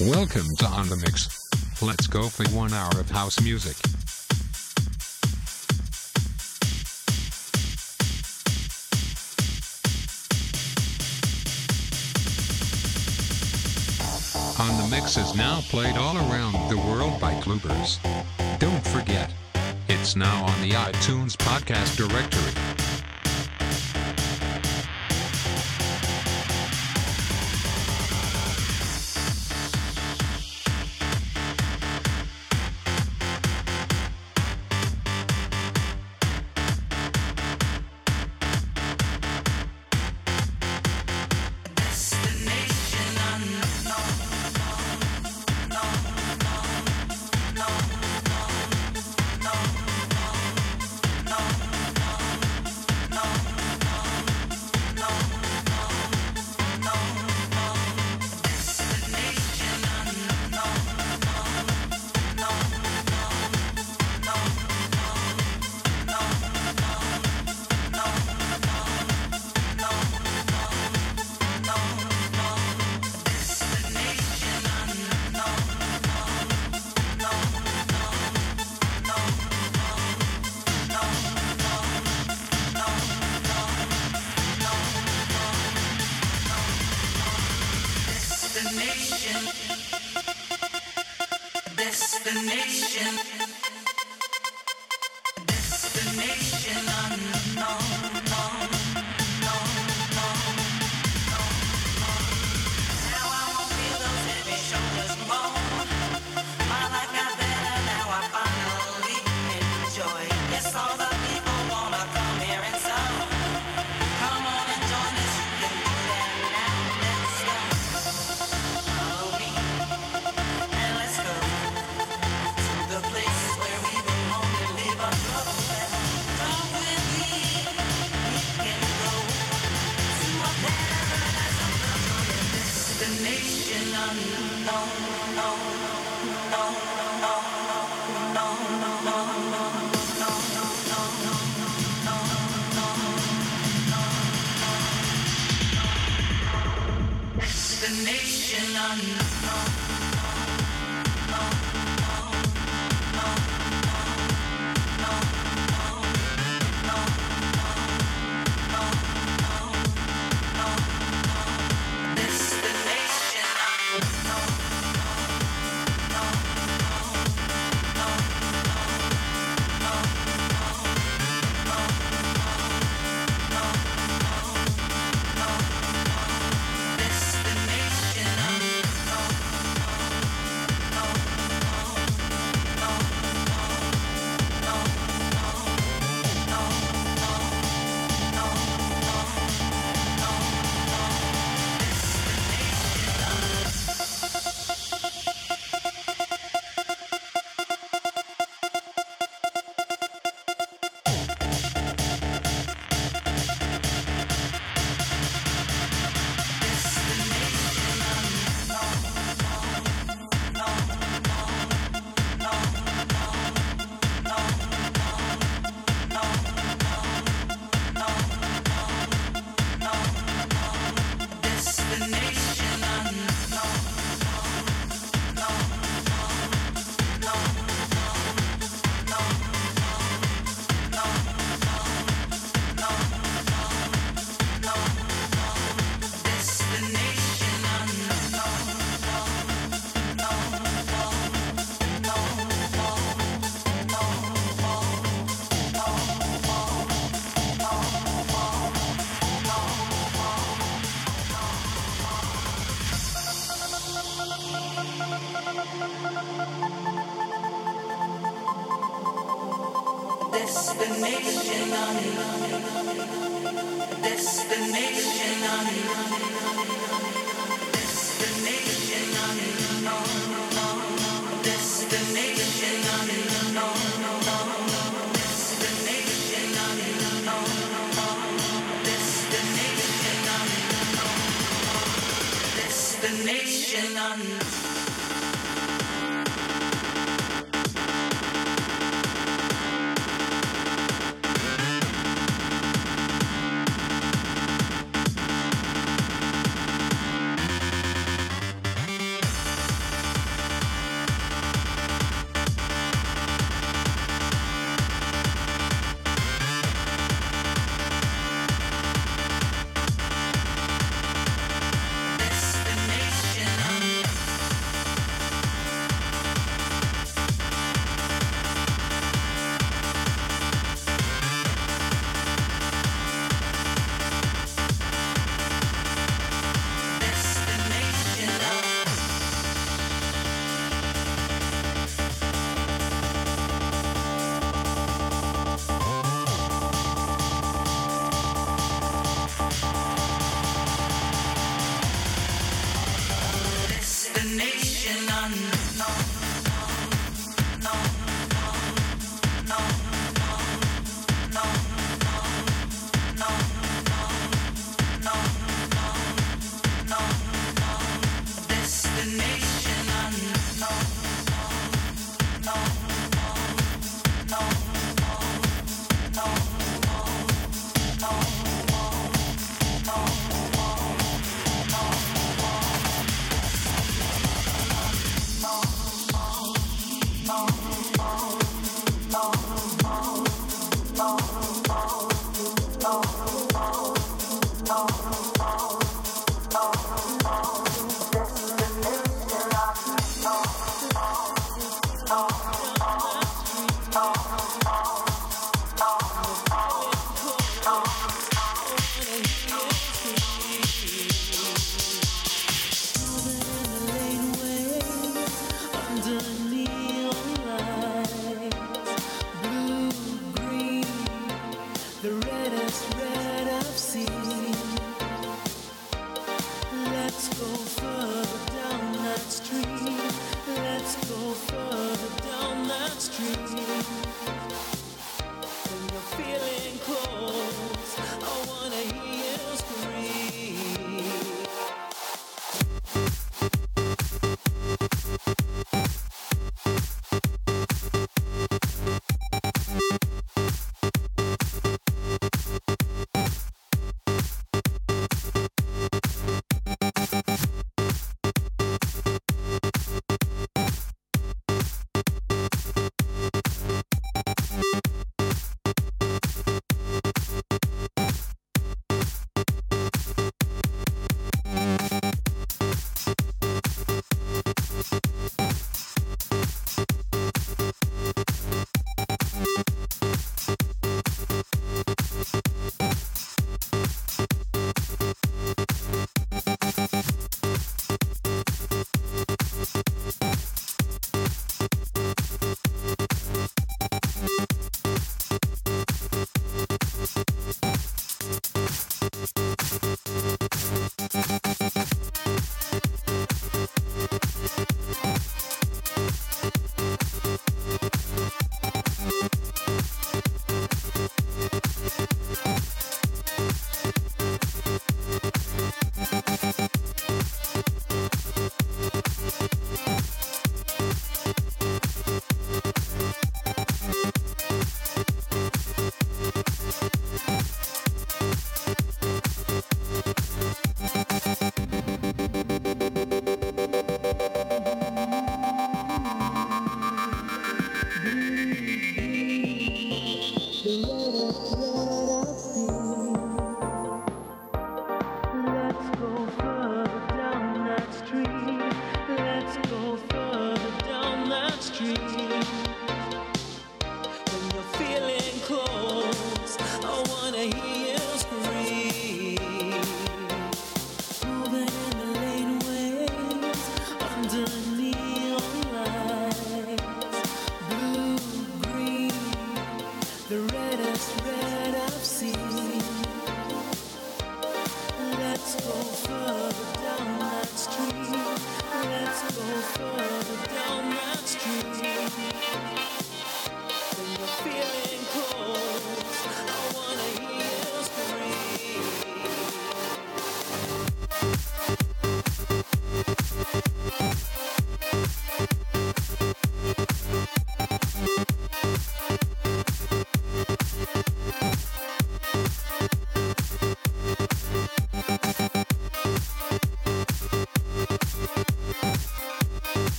Welcome to On the Mix. Let's go for one hour of house music. On the Mix is now played all around the world by Clubbers. Don't forget, it's now on the iTunes podcast directory.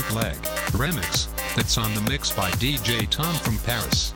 bootleg remix that's on the mix by DJ Tom from Paris.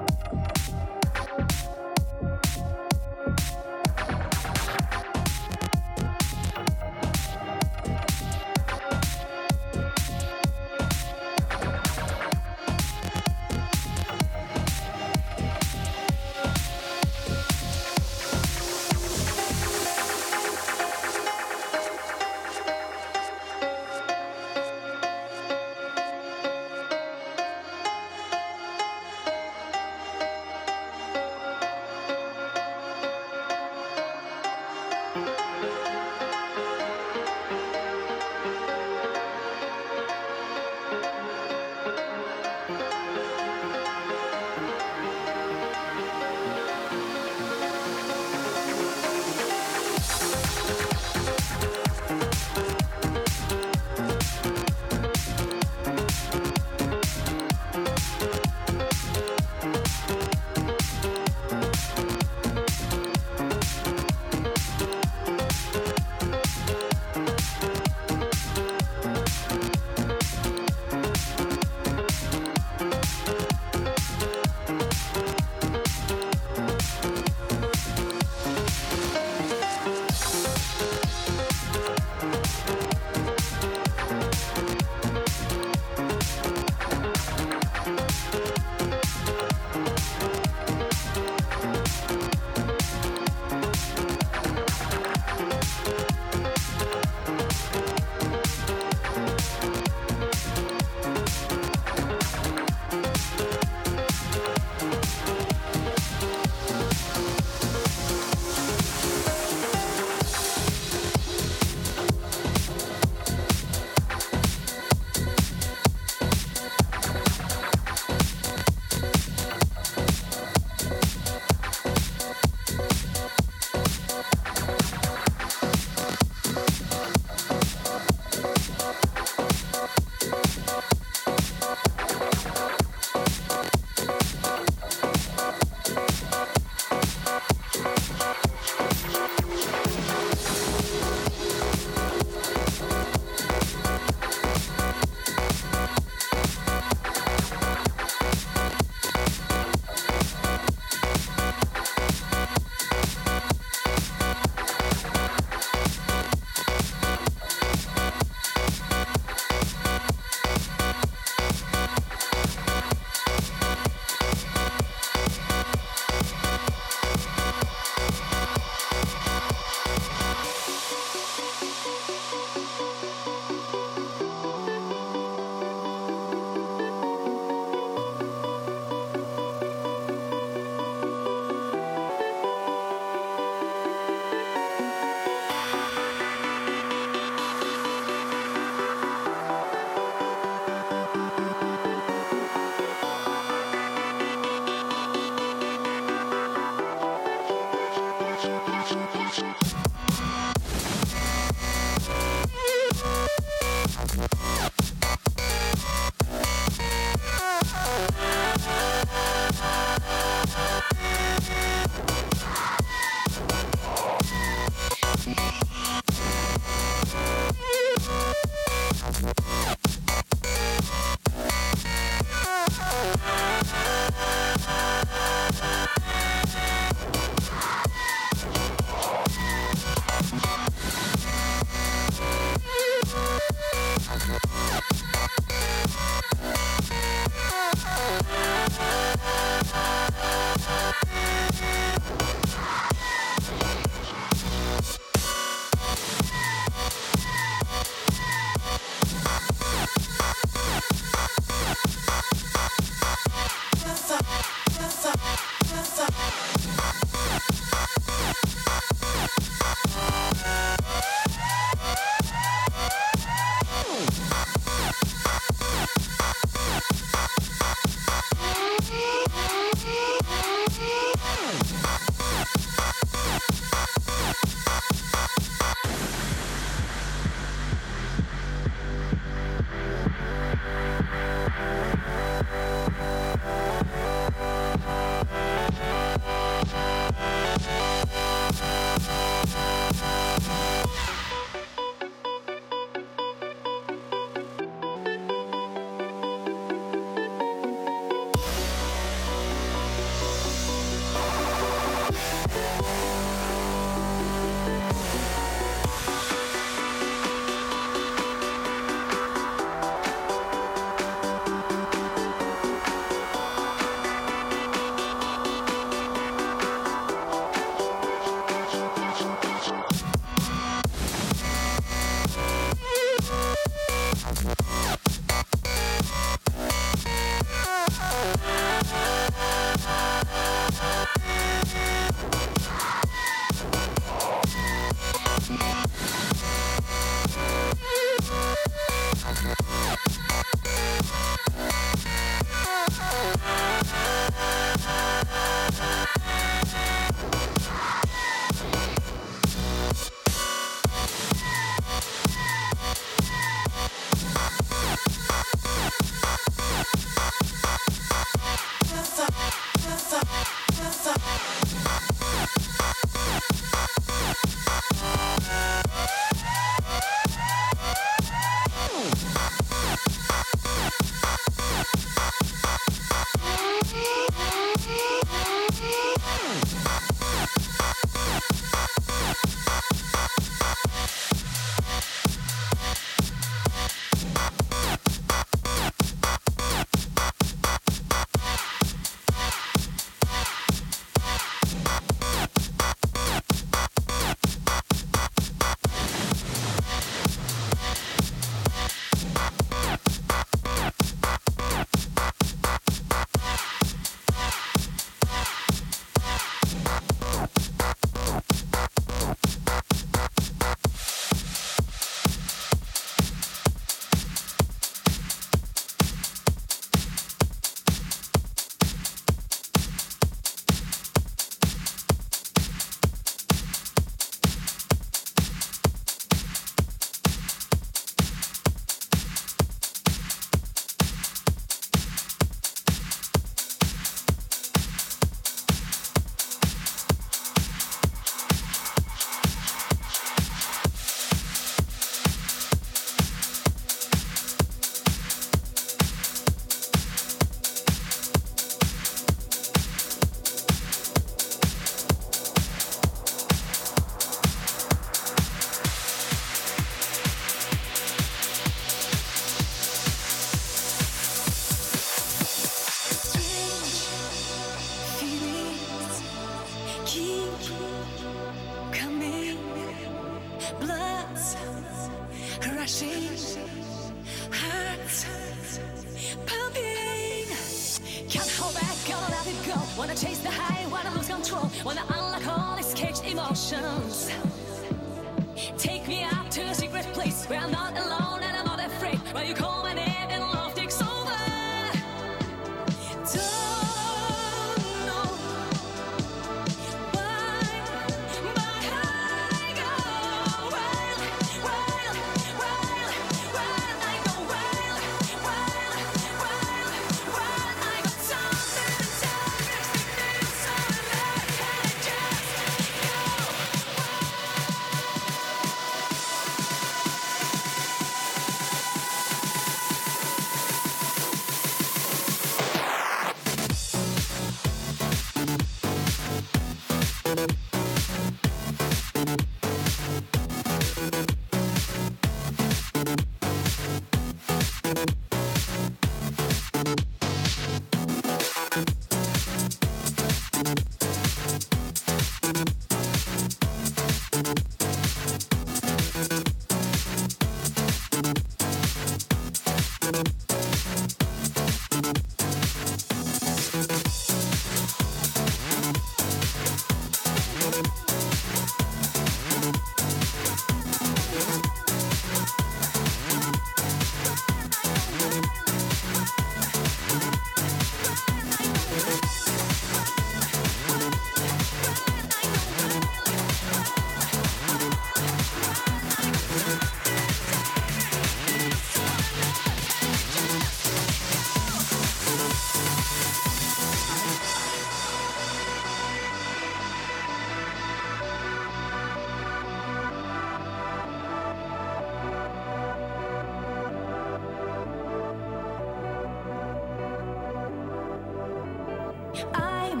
I'm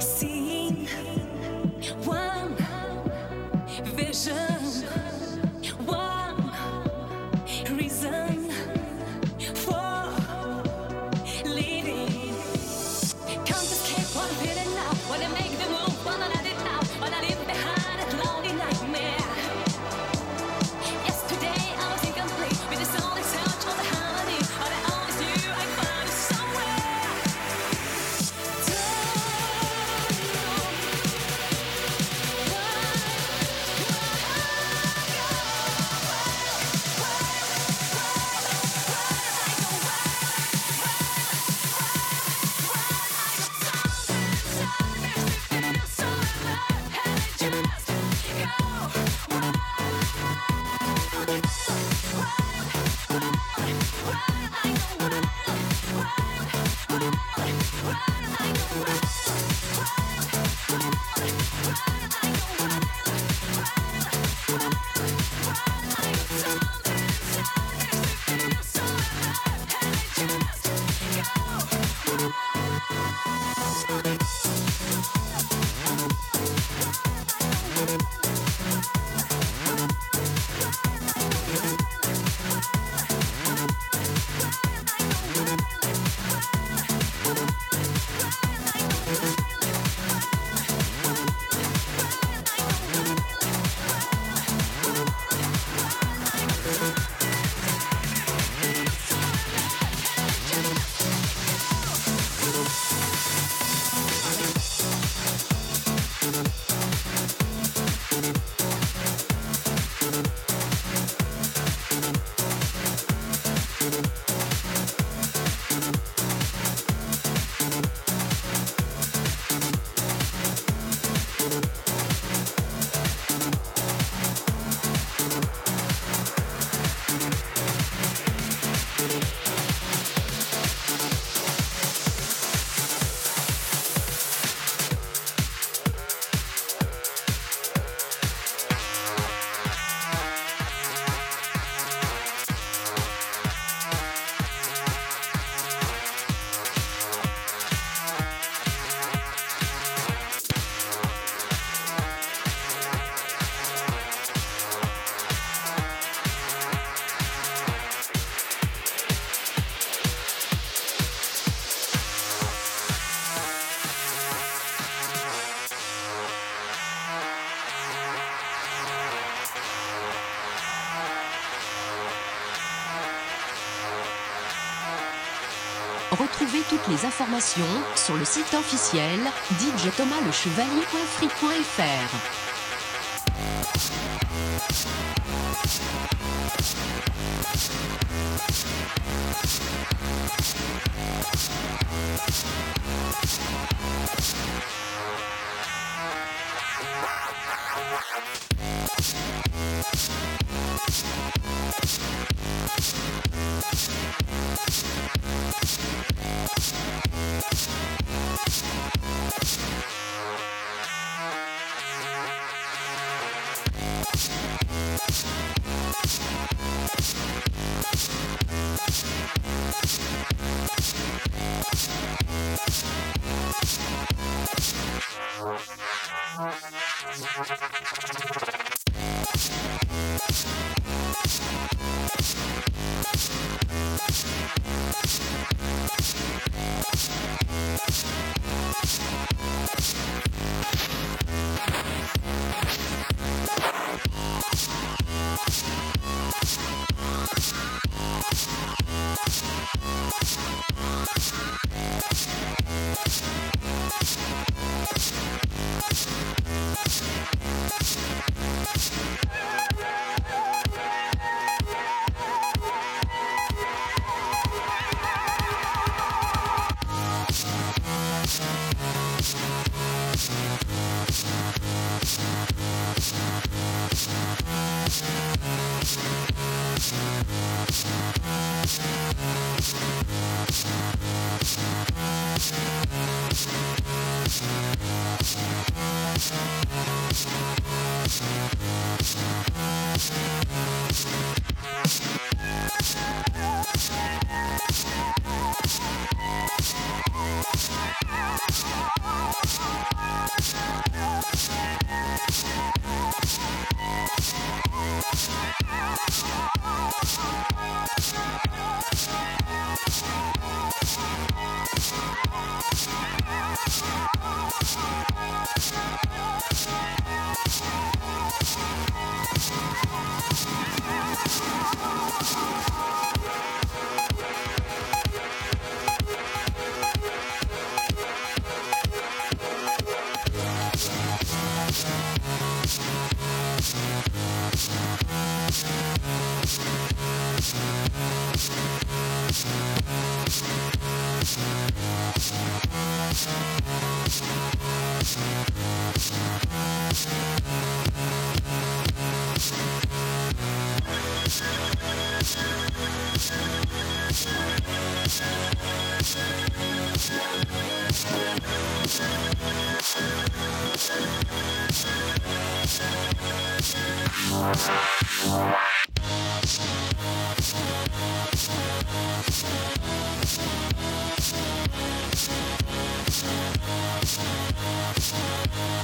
seeing one vision. toutes les informations sur le site officiel djthomaslechevalier.free.fr.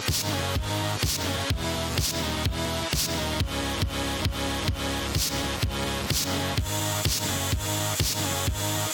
Thank you.